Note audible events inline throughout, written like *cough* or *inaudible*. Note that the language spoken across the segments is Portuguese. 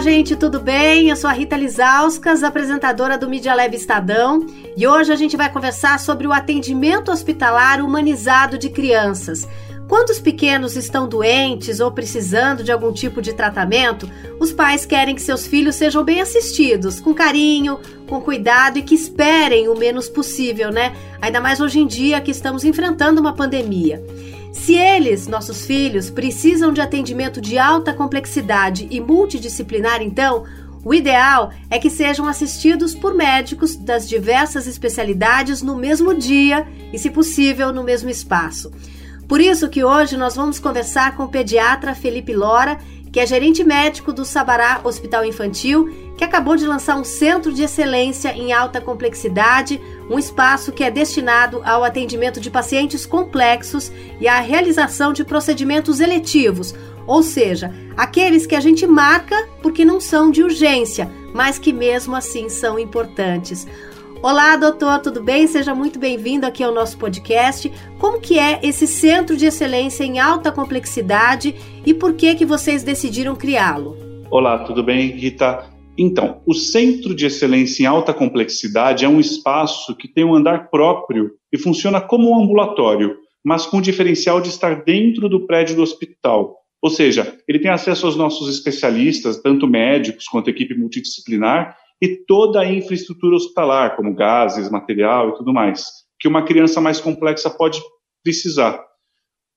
Gente, tudo bem? Eu sou a Rita Lizauskas, apresentadora do Media Lab Estadão, e hoje a gente vai conversar sobre o atendimento hospitalar humanizado de crianças. Quando os pequenos estão doentes ou precisando de algum tipo de tratamento, os pais querem que seus filhos sejam bem assistidos, com carinho, com cuidado e que esperem o menos possível, né? Ainda mais hoje em dia que estamos enfrentando uma pandemia. Se eles, nossos filhos, precisam de atendimento de alta complexidade e multidisciplinar, então, o ideal é que sejam assistidos por médicos das diversas especialidades no mesmo dia e, se possível, no mesmo espaço. Por isso que hoje nós vamos conversar com o pediatra Felipe Lora, que é gerente médico do Sabará Hospital Infantil, que acabou de lançar um centro de excelência em alta complexidade, um espaço que é destinado ao atendimento de pacientes complexos e à realização de procedimentos eletivos, ou seja, aqueles que a gente marca porque não são de urgência, mas que mesmo assim são importantes. Olá, doutor, tudo bem? Seja muito bem-vindo aqui ao nosso podcast. Como que é esse centro de excelência em alta complexidade e por que que vocês decidiram criá-lo? Olá, tudo bem, Rita? Então, o Centro de Excelência em Alta Complexidade é um espaço que tem um andar próprio e funciona como um ambulatório, mas com o diferencial de estar dentro do prédio do hospital. Ou seja, ele tem acesso aos nossos especialistas, tanto médicos quanto equipe multidisciplinar, e toda a infraestrutura hospitalar, como gases, material e tudo mais, que uma criança mais complexa pode precisar.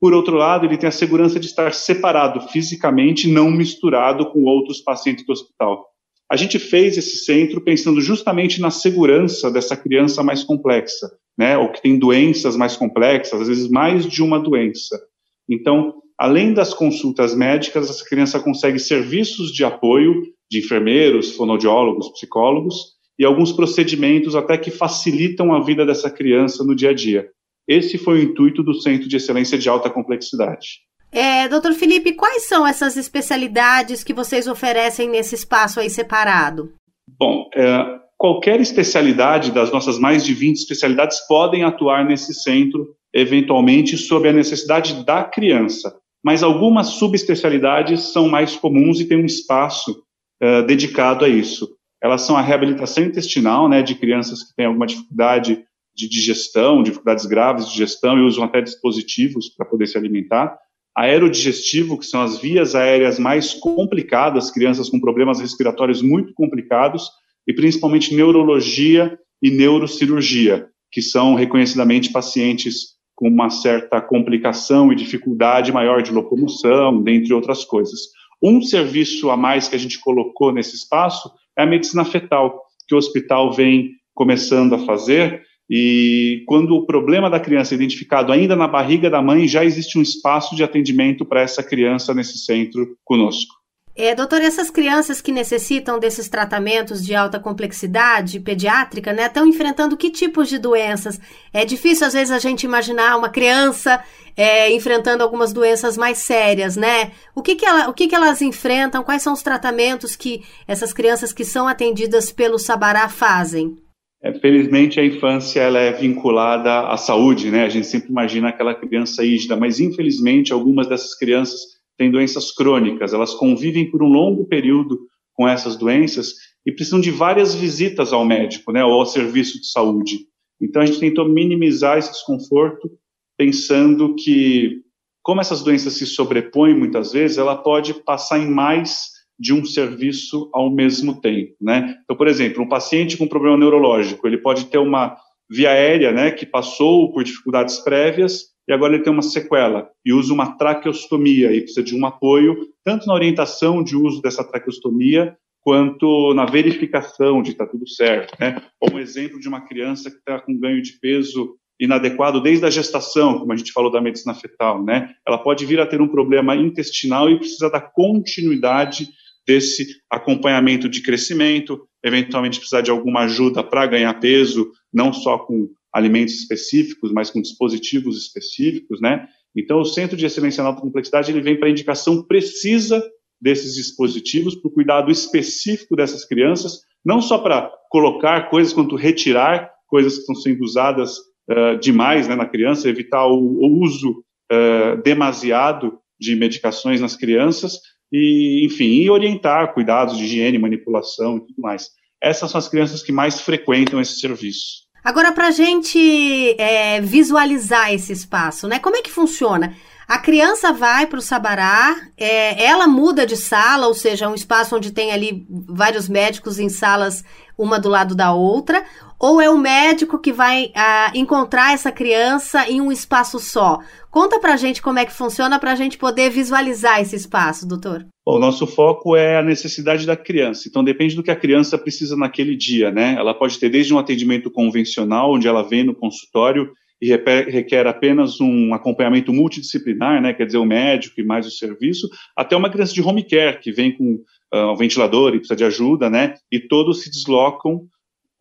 Por outro lado, ele tem a segurança de estar separado fisicamente, não misturado com outros pacientes do hospital. A gente fez esse centro pensando justamente na segurança dessa criança mais complexa, né, ou que tem doenças mais complexas, às vezes mais de uma doença. Então, além das consultas médicas, essa criança consegue serviços de apoio de enfermeiros, fonoaudiólogos, psicólogos e alguns procedimentos até que facilitam a vida dessa criança no dia a dia. Esse foi o intuito do Centro de Excelência de Alta Complexidade. É, doutor Felipe, quais são essas especialidades que vocês oferecem nesse espaço aí separado? Bom, é, qualquer especialidade das nossas mais de 20 especialidades podem atuar nesse centro, eventualmente sob a necessidade da criança. Mas algumas subespecialidades são mais comuns e têm um espaço uh, dedicado a isso. Elas são a reabilitação intestinal, né, de crianças que têm alguma dificuldade de digestão, dificuldades graves de digestão e usam até dispositivos para poder se alimentar. Aerodigestivo, que são as vias aéreas mais complicadas, crianças com problemas respiratórios muito complicados, e principalmente neurologia e neurocirurgia, que são reconhecidamente pacientes com uma certa complicação e dificuldade maior de locomoção, dentre outras coisas. Um serviço a mais que a gente colocou nesse espaço é a medicina fetal, que o hospital vem começando a fazer. E quando o problema da criança é identificado ainda na barriga da mãe, já existe um espaço de atendimento para essa criança nesse centro conosco. É, doutor, essas crianças que necessitam desses tratamentos de alta complexidade pediátrica, né, estão enfrentando que tipos de doenças? É difícil, às vezes, a gente imaginar uma criança é, enfrentando algumas doenças mais sérias, né? O, que, que, ela, o que, que elas enfrentam? Quais são os tratamentos que essas crianças que são atendidas pelo Sabará fazem? É, felizmente, a infância ela é vinculada à saúde, né? A gente sempre imagina aquela criança ígida, mas, infelizmente, algumas dessas crianças têm doenças crônicas, elas convivem por um longo período com essas doenças e precisam de várias visitas ao médico, né, ou ao serviço de saúde. Então a gente tentou minimizar esse desconforto, pensando que como essas doenças se sobrepõem muitas vezes, ela pode passar em mais de um serviço ao mesmo tempo, né? Então, por exemplo, um paciente com problema neurológico, ele pode ter uma via aérea, né, que passou por dificuldades prévias e agora ele tem uma sequela e usa uma traqueostomia e precisa de um apoio, tanto na orientação de uso dessa traqueostomia, quanto na verificação de está tudo certo. Né? Ou um exemplo de uma criança que está com ganho de peso inadequado desde a gestação, como a gente falou da medicina fetal. Né? Ela pode vir a ter um problema intestinal e precisa da continuidade desse acompanhamento de crescimento, eventualmente precisar de alguma ajuda para ganhar peso, não só com alimentos específicos, mas com dispositivos específicos, né? Então, o Centro de Excelência na Alta Complexidade ele vem para indicação precisa desses dispositivos, para o cuidado específico dessas crianças, não só para colocar coisas, quanto retirar coisas que estão sendo usadas uh, demais né, na criança, evitar o, o uso uh, demasiado de medicações nas crianças, e, enfim, e orientar cuidados de higiene, manipulação e tudo mais. Essas são as crianças que mais frequentam esse serviço. Agora, para a gente é, visualizar esse espaço, né? Como é que funciona? A criança vai para o Sabará, é, ela muda de sala, ou seja, um espaço onde tem ali vários médicos em salas uma do lado da outra, ou é o médico que vai ah, encontrar essa criança em um espaço só? Conta pra gente como é que funciona para a gente poder visualizar esse espaço, doutor. Bom, o nosso foco é a necessidade da criança. Então depende do que a criança precisa naquele dia, né? Ela pode ter desde um atendimento convencional, onde ela vem no consultório e requer apenas um acompanhamento multidisciplinar, né? Quer dizer, o médico e mais o serviço, até uma criança de home care que vem com uh, um ventilador e precisa de ajuda, né? E todos se deslocam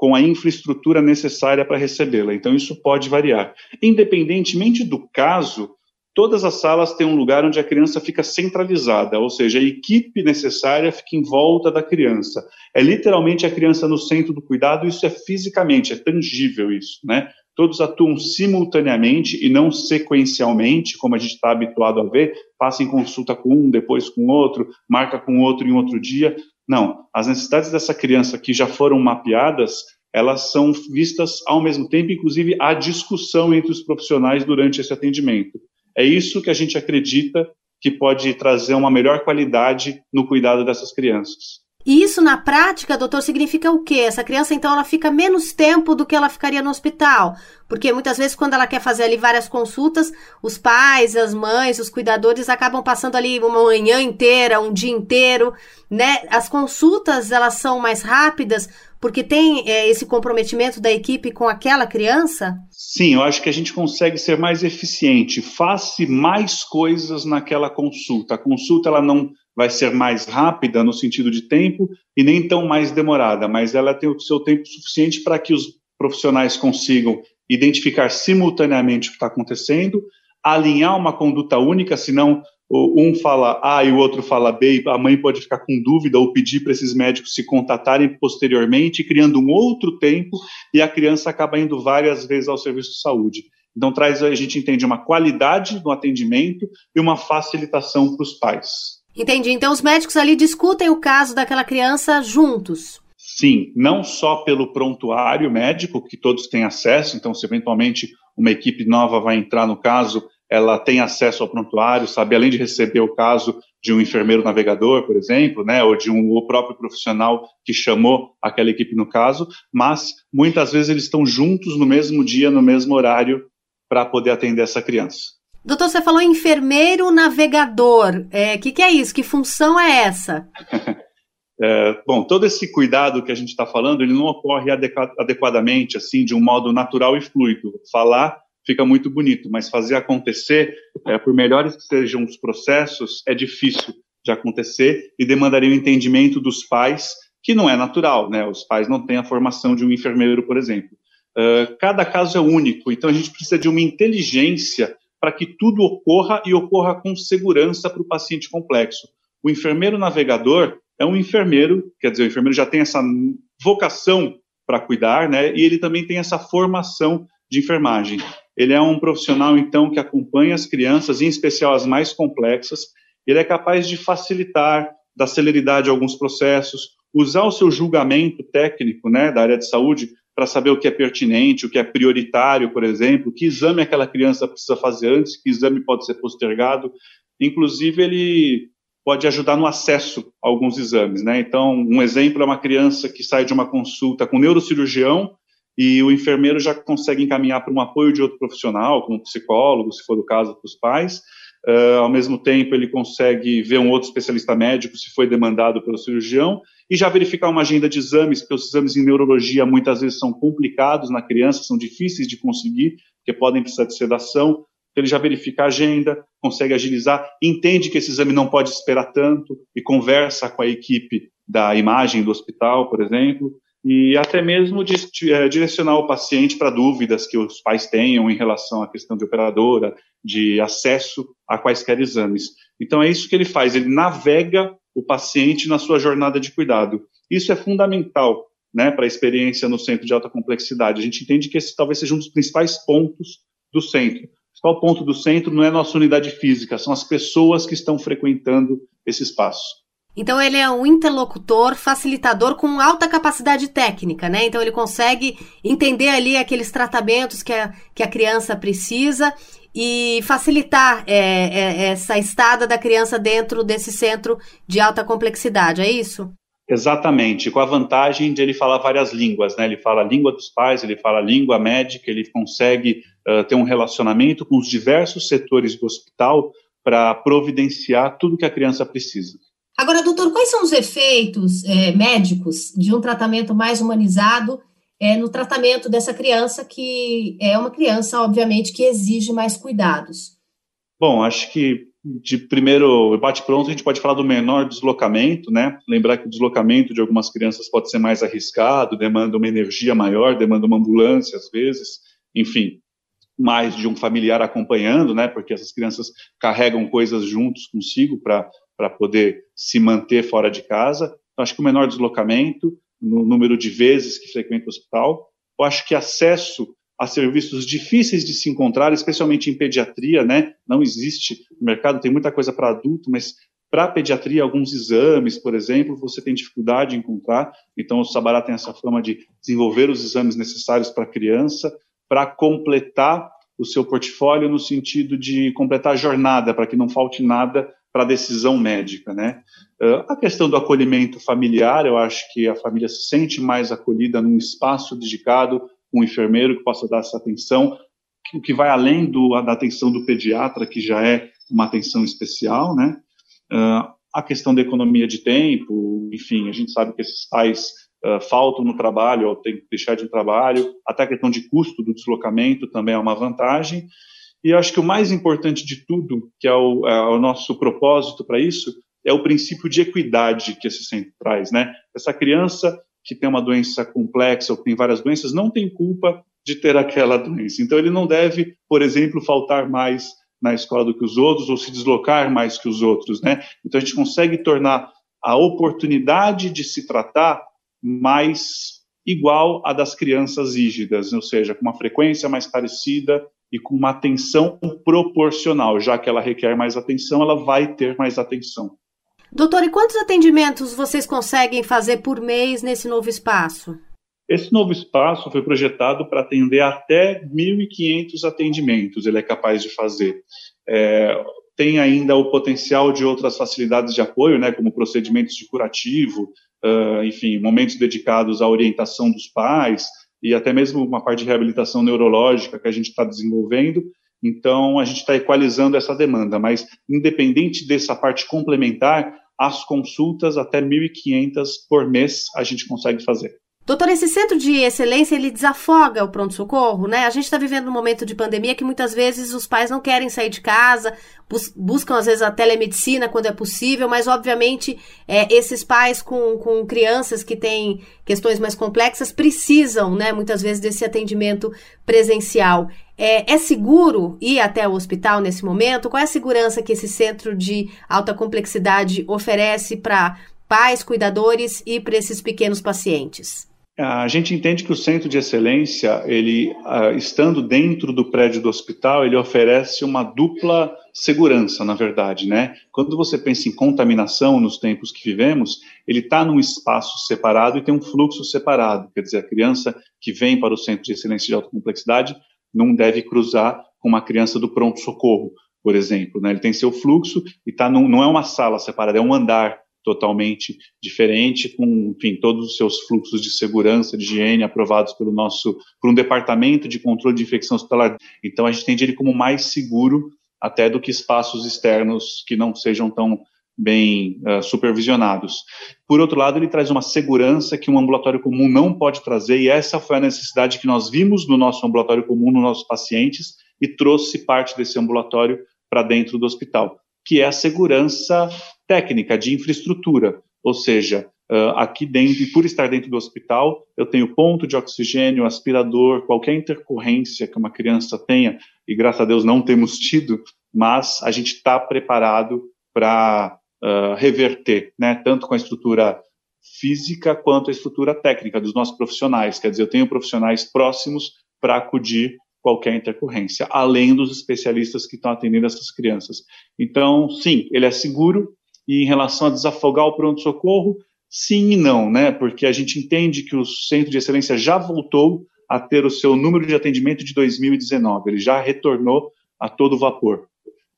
com a infraestrutura necessária para recebê-la. Então, isso pode variar. Independentemente do caso, todas as salas têm um lugar onde a criança fica centralizada, ou seja, a equipe necessária fica em volta da criança. É literalmente a criança no centro do cuidado, isso é fisicamente, é tangível isso, né? Todos atuam simultaneamente e não sequencialmente, como a gente está habituado a ver, passa em consulta com um, depois com outro, marca com outro em outro dia. Não, as necessidades dessa criança que já foram mapeadas, elas são vistas ao mesmo tempo, inclusive há discussão entre os profissionais durante esse atendimento. É isso que a gente acredita que pode trazer uma melhor qualidade no cuidado dessas crianças. E isso na prática, doutor, significa o quê? Essa criança, então, ela fica menos tempo do que ela ficaria no hospital. Porque muitas vezes, quando ela quer fazer ali várias consultas, os pais, as mães, os cuidadores acabam passando ali uma manhã inteira, um dia inteiro, né? As consultas, elas são mais rápidas porque tem é, esse comprometimento da equipe com aquela criança? Sim, eu acho que a gente consegue ser mais eficiente. Faça mais coisas naquela consulta. A consulta, ela não vai ser mais rápida no sentido de tempo e nem tão mais demorada, mas ela tem o seu tempo suficiente para que os profissionais consigam identificar simultaneamente o que está acontecendo, alinhar uma conduta única, senão um fala A e o outro fala B, e a mãe pode ficar com dúvida ou pedir para esses médicos se contatarem posteriormente, criando um outro tempo, e a criança acaba indo várias vezes ao serviço de saúde. Então, traz, a gente entende uma qualidade no atendimento e uma facilitação para os pais. Entendi. Então os médicos ali discutem o caso daquela criança juntos. Sim, não só pelo prontuário médico, que todos têm acesso, então se eventualmente uma equipe nova vai entrar no caso, ela tem acesso ao prontuário, sabe, além de receber o caso de um enfermeiro navegador, por exemplo, né, ou de um o próprio profissional que chamou aquela equipe no caso, mas muitas vezes eles estão juntos no mesmo dia, no mesmo horário, para poder atender essa criança. Doutor, você falou enfermeiro navegador. O é, que, que é isso? Que função é essa? *laughs* É, bom, todo esse cuidado que a gente está falando, ele não ocorre adequadamente, assim, de um modo natural e fluido. Falar fica muito bonito, mas fazer acontecer, é, por melhores que sejam os processos, é difícil de acontecer e demandaria o entendimento dos pais, que não é natural, né? Os pais não têm a formação de um enfermeiro, por exemplo. Uh, cada caso é único, então a gente precisa de uma inteligência para que tudo ocorra e ocorra com segurança para o paciente complexo. O enfermeiro navegador é um enfermeiro, quer dizer, o enfermeiro já tem essa vocação para cuidar, né? E ele também tem essa formação de enfermagem. Ele é um profissional, então, que acompanha as crianças, em especial as mais complexas. Ele é capaz de facilitar, da celeridade a alguns processos, usar o seu julgamento técnico, né, da área de saúde para saber o que é pertinente, o que é prioritário, por exemplo, que exame aquela criança precisa fazer antes, que exame pode ser postergado. Inclusive, ele pode ajudar no acesso a alguns exames, né? Então, um exemplo é uma criança que sai de uma consulta com neurocirurgião e o enfermeiro já consegue encaminhar para um apoio de outro profissional, como psicólogo, se for o caso para os pais. Uh, ao mesmo tempo, ele consegue ver um outro especialista médico, se foi demandado pelo cirurgião, e já verificar uma agenda de exames, porque os exames em neurologia muitas vezes são complicados na criança, são difíceis de conseguir, porque podem precisar de sedação. Então, ele já verifica a agenda, consegue agilizar, entende que esse exame não pode esperar tanto e conversa com a equipe da imagem do hospital, por exemplo, e até mesmo é, direcionar o paciente para dúvidas que os pais tenham em relação à questão de operadora, de acesso a quaisquer exames. Então, é isso que ele faz, ele navega o paciente na sua jornada de cuidado. Isso é fundamental né, para a experiência no centro de alta complexidade. A gente entende que esse talvez seja um dos principais pontos do centro. principal ponto do centro não é nossa unidade física, são as pessoas que estão frequentando esse espaço. Então ele é um interlocutor, facilitador com alta capacidade técnica, né? Então ele consegue entender ali aqueles tratamentos que a, que a criança precisa e facilitar é, é, essa estada da criança dentro desse centro de alta complexidade, é isso? Exatamente, com a vantagem de ele falar várias línguas, né? Ele fala a língua dos pais, ele fala a língua médica, ele consegue uh, ter um relacionamento com os diversos setores do hospital para providenciar tudo que a criança precisa. Agora, doutor, quais são os efeitos é, médicos de um tratamento mais humanizado é, no tratamento dessa criança, que é uma criança, obviamente, que exige mais cuidados? Bom, acho que de primeiro bate-pronto a gente pode falar do menor deslocamento, né? Lembrar que o deslocamento de algumas crianças pode ser mais arriscado, demanda uma energia maior, demanda uma ambulância às vezes, enfim, mais de um familiar acompanhando, né? Porque essas crianças carregam coisas juntos consigo para para poder se manter fora de casa. Então, acho que o menor deslocamento, no número de vezes que frequenta o hospital. Eu acho que acesso a serviços difíceis de se encontrar, especialmente em pediatria, né? Não existe no mercado, tem muita coisa para adulto, mas para pediatria, alguns exames, por exemplo, você tem dificuldade em encontrar. Então, o Sabará tem essa fama de desenvolver os exames necessários para a criança, para completar o seu portfólio no sentido de completar a jornada, para que não falte nada para a decisão médica, né? A questão do acolhimento familiar, eu acho que a família se sente mais acolhida num espaço dedicado, um enfermeiro que possa dar essa atenção, o que vai além do, da atenção do pediatra, que já é uma atenção especial, né? A questão da economia de tempo, enfim, a gente sabe que esses pais uh, faltam no trabalho ou têm que deixar de trabalho, até a questão de custo do deslocamento também é uma vantagem, e acho que o mais importante de tudo, que é o, é o nosso propósito para isso, é o princípio de equidade que esse centro traz, né? Essa criança que tem uma doença complexa ou que tem várias doenças não tem culpa de ter aquela doença. Então ele não deve, por exemplo, faltar mais na escola do que os outros ou se deslocar mais que os outros, né? Então a gente consegue tornar a oportunidade de se tratar mais igual à das crianças rígidas, ou seja, com uma frequência mais parecida e com uma atenção proporcional, já que ela requer mais atenção, ela vai ter mais atenção. Doutor, e quantos atendimentos vocês conseguem fazer por mês nesse novo espaço? Esse novo espaço foi projetado para atender até 1.500 atendimentos, ele é capaz de fazer. É, tem ainda o potencial de outras facilidades de apoio, né, como procedimentos de curativo, uh, enfim, momentos dedicados à orientação dos pais, e até mesmo uma parte de reabilitação neurológica que a gente está desenvolvendo. Então, a gente está equalizando essa demanda, mas independente dessa parte complementar, as consultas até 1.500 por mês a gente consegue fazer. Doutor, esse centro de excelência, ele desafoga o pronto-socorro, né? A gente está vivendo um momento de pandemia que muitas vezes os pais não querem sair de casa, bus buscam às vezes a telemedicina quando é possível, mas obviamente é, esses pais com, com crianças que têm questões mais complexas precisam, né, muitas vezes desse atendimento presencial. É, é seguro ir até o hospital nesse momento? Qual é a segurança que esse centro de alta complexidade oferece para pais, cuidadores e para esses pequenos pacientes? A gente entende que o centro de excelência, ele estando dentro do prédio do hospital, ele oferece uma dupla segurança, na verdade, né? Quando você pensa em contaminação nos tempos que vivemos, ele está num espaço separado e tem um fluxo separado. Quer dizer, a criança que vem para o centro de excelência de alta complexidade não deve cruzar com uma criança do pronto socorro, por exemplo, né? Ele tem seu fluxo e tá num, não é uma sala separada, é um andar totalmente diferente, com, enfim, todos os seus fluxos de segurança, de higiene aprovados pelo nosso, por um departamento de controle de infecção hospitalar. Então, a gente entende ele como mais seguro até do que espaços externos que não sejam tão bem uh, supervisionados. Por outro lado, ele traz uma segurança que um ambulatório comum não pode trazer, e essa foi a necessidade que nós vimos no nosso ambulatório comum, nos nossos pacientes, e trouxe parte desse ambulatório para dentro do hospital, que é a segurança técnica de infraestrutura, ou seja, uh, aqui dentro, e por estar dentro do hospital, eu tenho ponto de oxigênio, aspirador, qualquer intercorrência que uma criança tenha, e graças a Deus não temos tido, mas a gente está preparado para uh, reverter, né, tanto com a estrutura física quanto a estrutura técnica dos nossos profissionais. Quer dizer, eu tenho profissionais próximos para acudir qualquer intercorrência, além dos especialistas que estão atendendo essas crianças. Então, sim, ele é seguro, e em relação a desafogar o pronto-socorro, sim e não, né? Porque a gente entende que o Centro de Excelência já voltou a ter o seu número de atendimento de 2019, ele já retornou a todo vapor,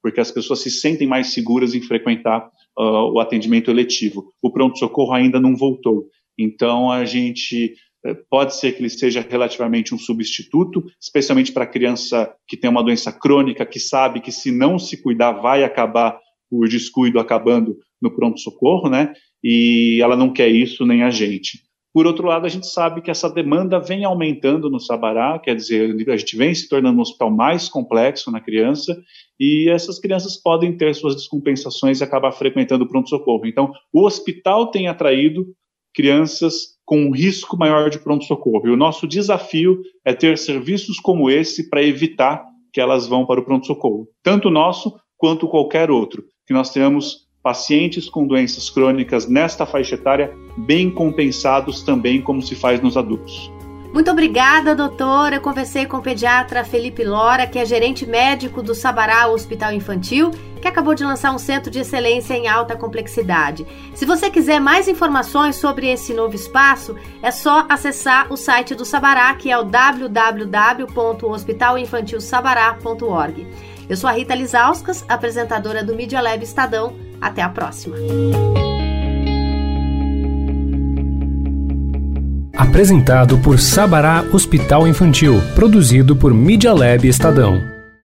porque as pessoas se sentem mais seguras em frequentar uh, o atendimento eletivo. O pronto-socorro ainda não voltou. Então, a gente eh, pode ser que ele seja relativamente um substituto, especialmente para criança que tem uma doença crônica, que sabe que se não se cuidar vai acabar por descuido acabando no pronto-socorro, né? E ela não quer isso nem a gente. Por outro lado, a gente sabe que essa demanda vem aumentando no Sabará, quer dizer, a gente vem se tornando um hospital mais complexo na criança, e essas crianças podem ter suas descompensações e acabar frequentando o pronto-socorro. Então, o hospital tem atraído crianças com um risco maior de pronto-socorro. E o nosso desafio é ter serviços como esse para evitar que elas vão para o pronto-socorro, tanto nosso quanto qualquer outro. Que nós tenhamos pacientes com doenças crônicas nesta faixa etária bem compensados também, como se faz nos adultos. Muito obrigada, doutora. Eu conversei com o pediatra Felipe Lora, que é gerente médico do Sabará Hospital Infantil, que acabou de lançar um centro de excelência em alta complexidade. Se você quiser mais informações sobre esse novo espaço, é só acessar o site do Sabará, que é o www.hospitalinfantilsabará.org. Eu sou a Rita Lizauskas, apresentadora do Media Lab Estadão. Até a próxima. Apresentado por Sabará Hospital Infantil, produzido por Media Lab Estadão.